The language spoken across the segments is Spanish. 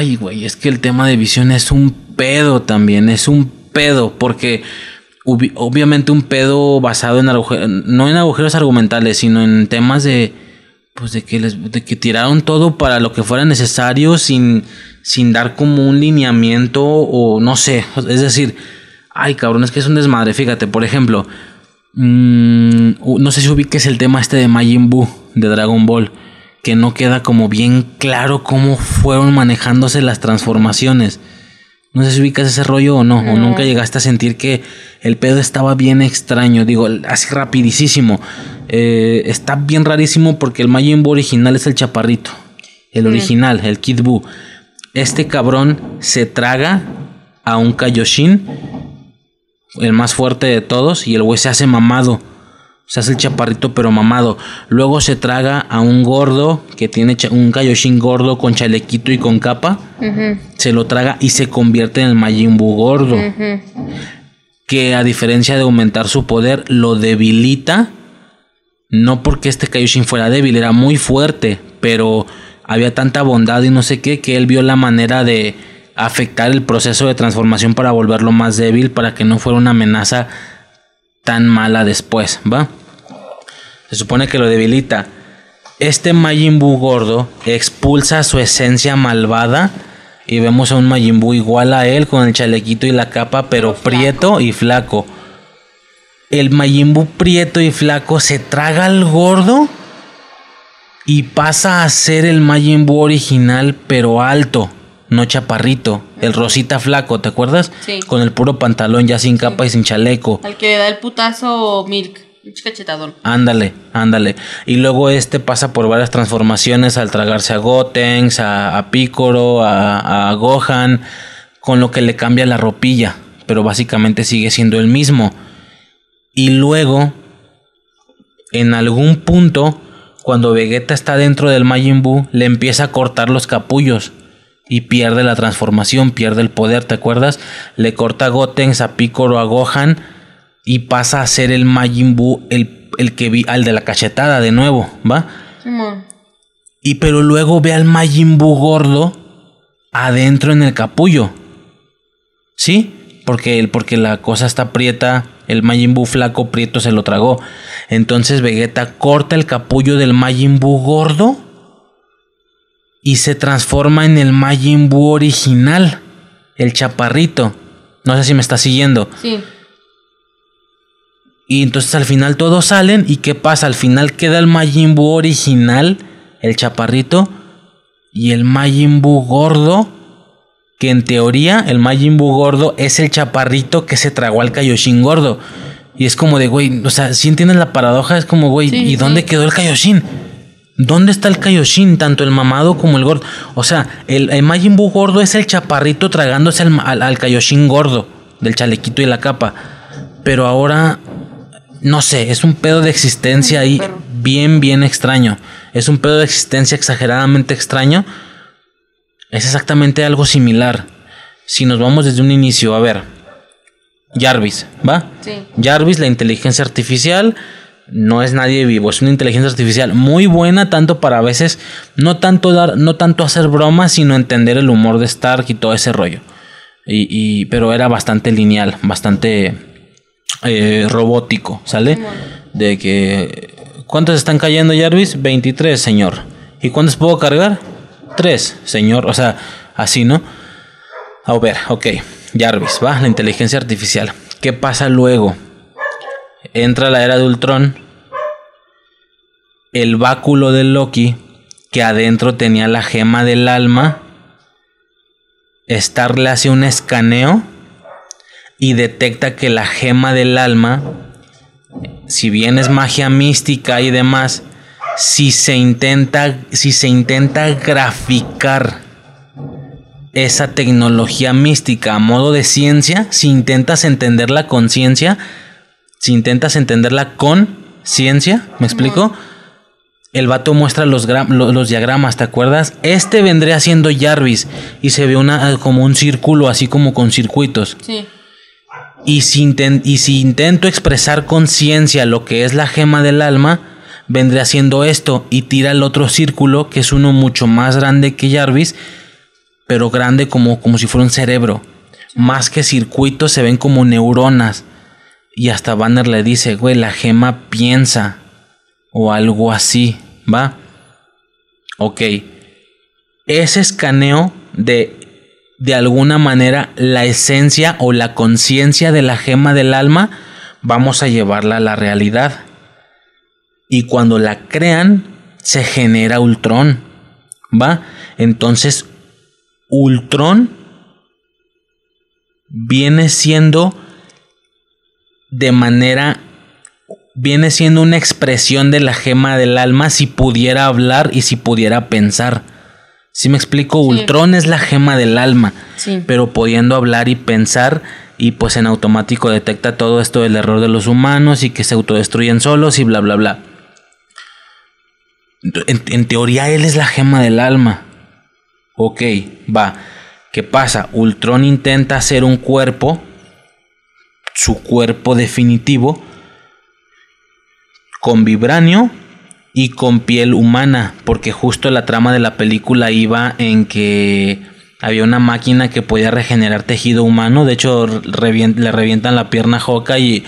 Ay, güey, es que el tema de visión es un pedo también, es un pedo, porque obviamente un pedo basado en agujeros, no en agujeros argumentales, sino en temas de, pues de que, les, de que tiraron todo para lo que fuera necesario sin, sin dar como un lineamiento o no sé, es decir, ay cabrón, es que es un desmadre, fíjate, por ejemplo, mmm, no sé si ubiques el tema este de Majin Buu de Dragon Ball que no queda como bien claro cómo fueron manejándose las transformaciones. No sé si ubicas ese rollo o no, o nunca llegaste a sentir que el pedo estaba bien extraño, digo, así rapidísimo. Eh, está bien rarísimo porque el Majin Buu original es el chaparrito, el original, el Kid Buu. Este cabrón se traga a un Kaioshin, el más fuerte de todos, y el güey se hace mamado se hace el chaparrito pero mamado. Luego se traga a un gordo que tiene un Kaioshin gordo con chalequito y con capa. Se lo traga y se convierte en el Majin Buu gordo. Que a diferencia de aumentar su poder, lo debilita. No porque este Kaioshin fuera débil, era muy fuerte. Pero había tanta bondad y no sé qué que él vio la manera de afectar el proceso de transformación para volverlo más débil, para que no fuera una amenaza tan mala después, ¿va? Se supone que lo debilita. Este Majin Buu gordo expulsa su esencia malvada y vemos a un Majin Buu igual a él con el chalequito y la capa, pero prieto y flaco. El Majin Buu prieto y flaco se traga al gordo y pasa a ser el Majin Buu original, pero alto, no chaparrito. El rosita flaco, ¿te acuerdas? Sí. Con el puro pantalón ya sin capa y sin chaleco. Al que le da el putazo Milk. Ándale, ándale. Y luego este pasa por varias transformaciones al tragarse a Gotenks, a, a Picoro, a, a, Gohan, con lo que le cambia la ropilla, pero básicamente sigue siendo el mismo. Y luego, en algún punto, cuando Vegeta está dentro del Majin Buu, le empieza a cortar los capullos y pierde la transformación, pierde el poder, ¿te acuerdas? Le corta a Gotenks, a Picoro, a Gohan y pasa a ser el Majin Buu, el, el que vi, al de la cachetada de nuevo, ¿va? y pero luego ve al Majin Buu gordo adentro en el capullo. ¿Sí? Porque, el, porque la cosa está prieta, el Majin Buu flaco prieto se lo tragó. Entonces Vegeta corta el capullo del Majin Buu gordo y se transforma en el Majin Buu original, el chaparrito. No sé si me está siguiendo. Sí. Y entonces al final todos salen. ¿Y qué pasa? Al final queda el Majin Buu original, el chaparrito, y el Majin Buu gordo. Que en teoría el Majin Buu gordo es el chaparrito que se tragó al Kaioshin gordo. Y es como de, güey, o sea, si entiendes la paradoja, es como, güey, Sí, ¿y dónde quedó el Kaioshin? ¿Dónde está el Kaioshin? Tanto el mamado como el gordo. O sea, el, el Majin Buu gordo es el chaparrito tragándose al, al, al Kaioshin gordo, del chalequito y la capa. Pero ahora no sé, es un pedo de existencia ahí bien, bien extraño. Es un pedo de existencia exageradamente extraño. Es exactamente algo similar. Si nos vamos desde un inicio, a ver. Jarvis, ¿va? Sí. Jarvis, la inteligencia artificial, no es nadie vivo, es una inteligencia artificial muy buena, tanto para a veces, no tanto dar, no tanto hacer bromas, sino entender el humor de Stark y todo ese rollo. Y, y- pero era bastante lineal, bastante eh, robótico, ¿sale? De que. ¿Cuántos están cayendo, Jarvis? 23, señor. ¿Y cuántos puedo cargar? 3, señor. O sea, así, ¿no? A ver, ok. Jarvis, va, la inteligencia artificial. ¿Qué pasa luego? Entra la era de Ultron. El báculo de Loki, que adentro tenía la gema del alma. Star le hace un escaneo y detecta que la gema del alma, si bien es magia mística y demás, si se intenta, si se intenta graficar esa tecnología mística a modo de ciencia, si intentas entender la conciencia, si intentas entenderla con ciencia, ¿me explico? El vato muestra los, los diagramas, ¿te acuerdas? Este vendría siendo Jarvis y se ve una como un círculo así como con circuitos. Sí. Y si, intento expresar con ciencia lo que es la gema del alma, vendría haciendo esto y tira el otro círculo, que es uno mucho más grande que Jarvis, pero grande como, como si fuera un cerebro. Más que circuitos se ven como neuronas. Y hasta Banner le dice, güey, la gema piensa. O algo así, ¿va? Ok. Ese escaneo de, de alguna manera, la esencia o la conciencia de la gema del alma, vamos a llevarla a la realidad. Y cuando la crean, se genera Ultron. ¿Va? Entonces, Ultron viene siendo de manera viene siendo una expresión de la gema del alma si pudiera hablar y si pudiera pensar. Si me explico, Ultron es la gema del alma, pero pudiendo hablar y pensar y pues en automático detecta todo esto del error de los humanos y que se autodestruyen solos y bla bla bla. En, en teoría él es la gema del alma. Ok, va. ¿Qué pasa? Ultron intenta hacer un cuerpo, su cuerpo definitivo, con vibranio y con piel humana, porque justo la trama de la película iba en que había una máquina que podía regenerar tejido humano, de hecho le revientan la pierna a Hoka y,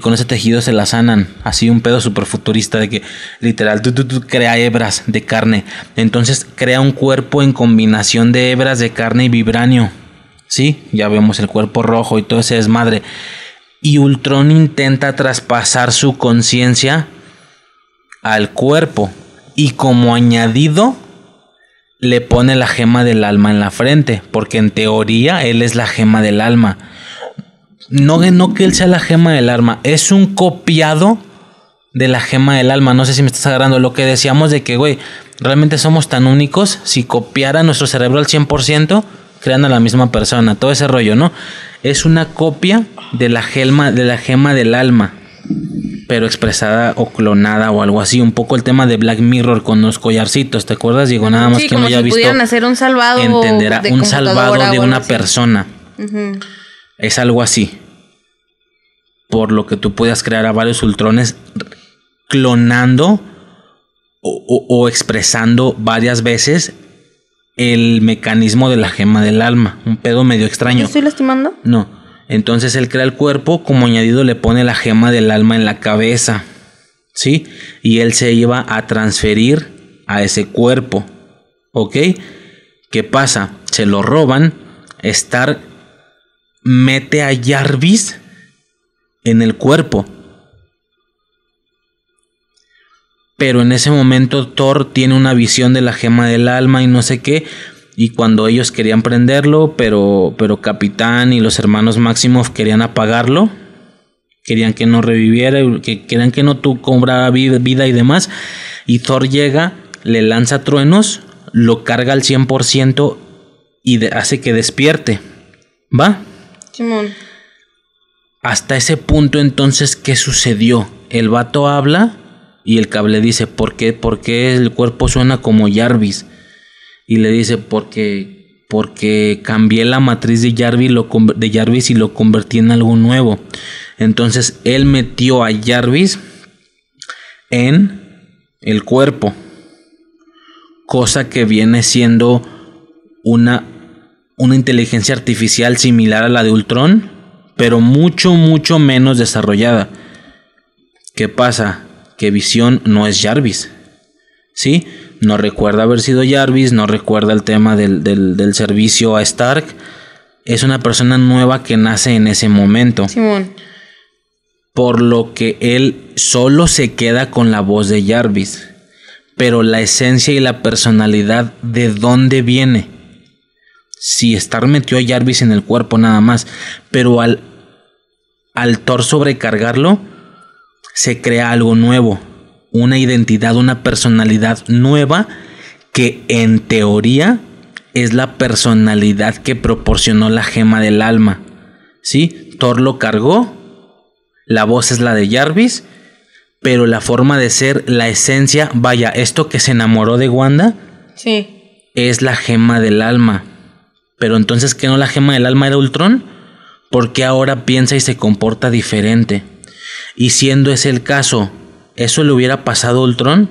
con ese tejido se la sanan, así un pedo super futurista de que literal tú, crea hebras de carne, entonces crea un cuerpo en combinación de hebras de carne y vibranio, sí, ya vemos el cuerpo rojo y todo ese desmadre, y Ultron intenta traspasar su conciencia al cuerpo y como añadido le pone la gema del alma en la frente, porque en teoría él es la gema del alma. No, no que él sea la gema del alma, es un copiado de la gema del alma. No sé si me estás agarrando lo que decíamos de que, güey, realmente somos tan únicos. Si copiara nuestro cerebro al 100%, crean a la misma persona. Todo ese rollo, ¿no? Es una copia de la, gema, de la gema del alma pero expresada o clonada o algo así. Un poco el tema de Black Mirror con los collarcitos, ¿te acuerdas? Digo, nada más que no haya visto. hacer un salvado. Entenderá, un salvado de una persona. Es algo así. Por lo que tú puedas crear a varios ultrones clonando o, o expresando varias veces el mecanismo de la gema del alma. Un pedo medio extraño. ¿Estoy lastimando? No. Entonces él crea el cuerpo, como añadido le pone la gema del alma en la cabeza. ¿Sí? Y él se iba a transferir a ese cuerpo. ¿Ok? ¿Qué pasa? Se lo roban. Star mete a Jarvis en el cuerpo. Pero en ese momento Thor tiene una visión de la gema del alma y no sé qué y cuando ellos querían prenderlo, pero, pero Capitán y los hermanos Maximoff querían apagarlo, querían que no reviviera, que querían que no tu cobrara vida y demás, y Thor llega, le lanza truenos, lo carga al 100% y hace que despierte. ¿Va? Simón. Hasta ese punto entonces, ¿qué sucedió? El vato habla y el cable dice, ¿por qué, ¿por qué el cuerpo suena como Jarvis? Y le dice porque porque cambié la matriz de Jarvis, lo, de Jarvis y lo convertí en algo nuevo. Entonces él metió a Jarvis en el cuerpo, cosa que viene siendo una, una inteligencia artificial similar a la de Ultron, pero mucho, mucho menos desarrollada. ¿Qué pasa? Que Visión no es Jarvis. ¿Sí? No recuerda haber sido Jarvis, no recuerda el tema del, servicio a Stark. Es una persona nueva que nace en ese momento. Simón. Por lo que él solo se queda con la voz de Jarvis. Pero la esencia y la personalidad, ¿de dónde viene? Si Stark metió a Jarvis en el cuerpo nada más. Pero al, al Thor sobrecargarlo, se crea algo nuevo una identidad, una personalidad nueva que en teoría es la personalidad que proporcionó la gema del alma. ¿Sí? Thor lo cargó, la voz es la de Jarvis, pero la forma de ser, la esencia, vaya, esto que se enamoró de Wanda, sí. es la gema del alma. Pero entonces, ¿qué no la gema del alma era Ultron? Porque ahora piensa y se comporta diferente? Y siendo ese el caso, eso le hubiera pasado a Ultron.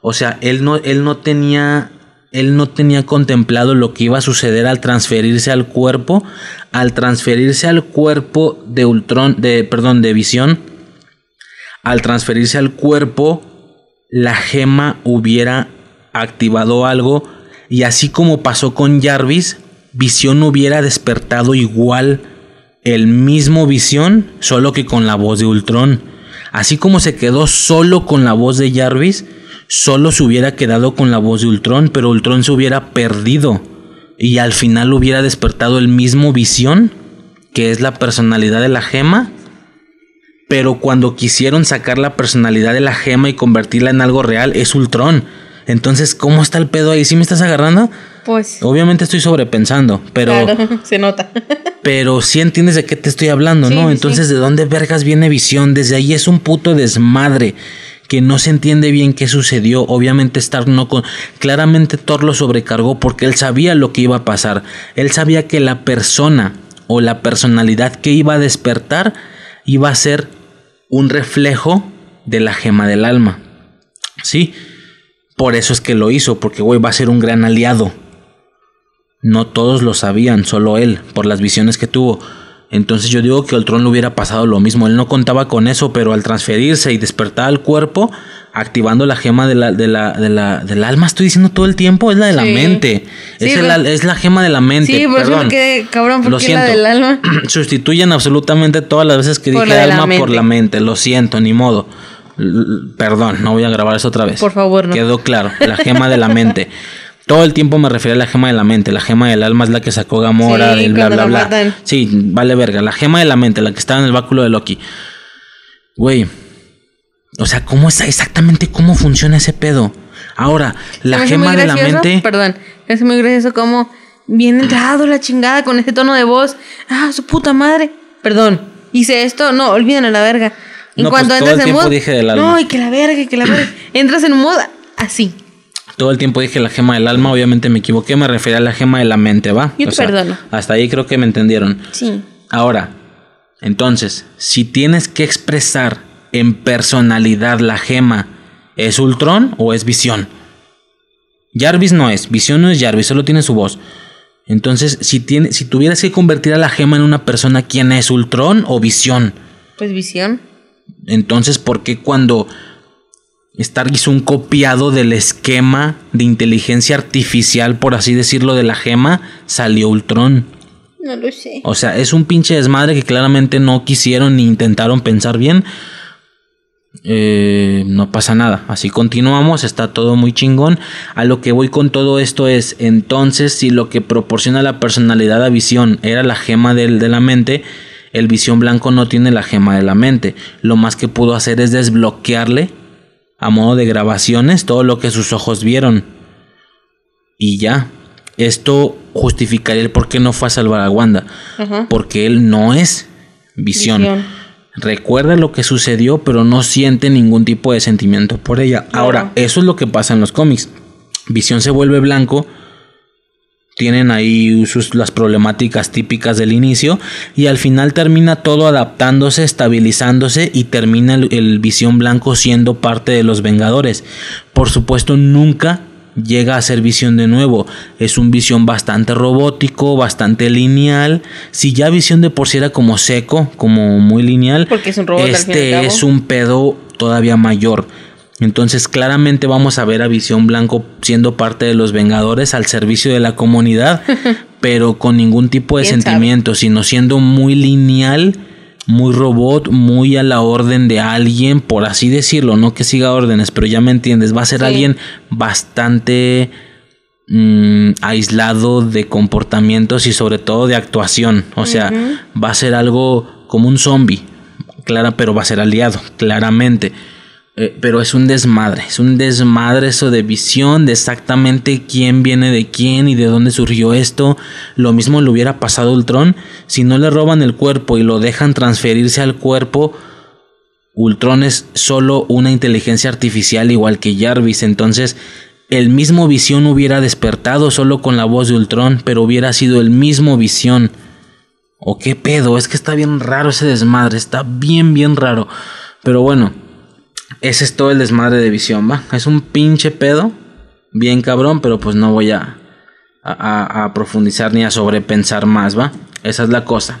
O sea, él no, él no tenía él no tenía contemplado lo que iba a suceder al transferirse al cuerpo, al transferirse al cuerpo de Ultron, de perdón, de Visión, al transferirse al cuerpo, la gema hubiera activado algo y así como pasó con Jarvis, Visión hubiera despertado igual el mismo Visión, solo que con la voz de Ultron. Así como se quedó solo con la voz de Jarvis, solo se hubiera quedado con la voz de Ultron, pero Ultron se hubiera perdido y al final hubiera despertado el mismo visión, que es la personalidad de la gema. Pero cuando quisieron sacar la personalidad de la gema y convertirla en algo real, es Ultron. Entonces, ¿cómo está el pedo ahí? ¿Sí me estás agarrando? Pues. Obviamente estoy sobrepensando, pero. Claro, se nota. pero sí entiendes de qué te estoy hablando, Sí, ¿no? sí, Entonces, ¿de dónde vergas viene visión? Desde ahí es un puto desmadre que no se entiende bien qué sucedió. Obviamente Stark no con claramente Thor lo sobrecargó porque él sabía lo que iba a pasar. Él sabía que la persona o la personalidad que iba a despertar iba a ser un reflejo de la gema del alma. Sí, por eso es que lo hizo, porque güey va a ser un gran aliado. No todos lo sabían, solo él, por las visiones que tuvo. Entonces yo digo que a Ultron le hubiera pasado lo mismo. Él no contaba con eso, pero al transferirse y despertar al cuerpo, activando la gema de la, de la, de la, del alma, estoy diciendo todo el tiempo, es la de la mente. Sí, es, el al- es la gema de la mente. Sí, por eso Perdón. quedé cabrón, Lo porque la siento. del alma. Sustituyen absolutamente todas las veces que Por dije alma por la mente. Lo siento, ni modo. Perdón, no voy a grabar eso otra vez. Por favor, no. Quedó claro. La gema de la mente. Todo el tiempo me refería a la gema de la mente. La gema del alma es la que sacó Gamora, Sí, del bla bla bla. matan. Sí, vale verga. La gema de la mente, la que estaba en el báculo de Loki. Güey. O sea, ¿cómo es exactamente cómo funciona ese pedo? Ahora, la me gema de la mente. Perdón, hace muy gracioso como bien entrado la chingada con ese tono de voz. Ah, su puta madre. Perdón, hice esto. No, olvídenlo la verga. En No, pues, cuanto entras en mood. dije del alma. No, y que la verga, y que la verga. entras en mood así. Todo el tiempo dije la gema del alma, obviamente me equivoqué, me refería a la gema de la mente, ¿va? Yo te perdono. Hasta ahí creo que me entendieron. Sí. Ahora, entonces, si tienes que expresar en personalidad la gema, ¿es Ultron o es Visión? Jarvis no es, Visión no es Jarvis, solo tiene su voz. Entonces, si, tiene, si tuvieras que convertir a la gema en una persona, ¿quién es Ultron o Visión? Pues visión. Entonces, ¿por qué cuando Stark hizo un copiado del esquema de inteligencia artificial, por así decirlo, de la gema, salió Ultron? No lo sé. O sea, es un pinche desmadre que claramente no quisieron ni intentaron pensar bien. Eh, no pasa nada, así continuamos, está todo muy chingón. A lo que voy con todo esto es, entonces, si lo que proporciona la personalidad a visión era la gema del- de la mente, el visión blanco no tiene la gema de la mente. Lo más que pudo hacer es desbloquearle a modo de grabaciones todo lo que sus ojos vieron. Y ya. Esto justificaría el por qué no fue a salvar a Wanda. Porque él no es visión. Visión. Recuerda lo que sucedió, pero no siente ningún tipo de sentimiento por ella. Claro. Ahora, eso es lo que pasa en los cómics. Visión se vuelve blanco. Tienen ahí sus, las problemáticas típicas del inicio. Y al final termina todo adaptándose, estabilizándose. Y termina el, el visión blanco siendo parte de los Vengadores. Por supuesto, nunca llega a ser visión de nuevo. Es un visión bastante robótico, bastante lineal. Si ya visión de por sí era como seco, como muy lineal, Porque es un robot, al fin y al este cabo. es un pedo todavía mayor. Entonces claramente vamos a ver a Visión Blanco siendo parte de los Vengadores al servicio de la comunidad, pero con ningún tipo de sentimiento, sino siendo muy lineal, muy robot, muy a la orden de alguien, por así decirlo, no que siga órdenes, pero ya me entiendes, va a ser Sí. alguien bastante mm, aislado de comportamientos y sobre todo de actuación, o sea, va a ser algo como un zombie, clara, pero va a ser aliado, claramente. Eh, pero es un desmadre, es un desmadre eso de visión, de exactamente quién viene de quién y de dónde surgió esto. Lo mismo le hubiera pasado a Ultron. Si no le roban el cuerpo y lo dejan transferirse al cuerpo, Ultron es solo una inteligencia artificial igual que Jarvis. Entonces, el mismo visión hubiera despertado solo con la voz de Ultron, pero hubiera sido el mismo visión. ¿O qué pedo? Es que está bien raro ese desmadre, está bien, bien raro. Pero bueno, ese es todo el desmadre de visión, ¿va? Es un pinche pedo bien cabrón, pero pues no voy a, a, a profundizar ni a sobrepensar más, ¿va? Esa es la cosa.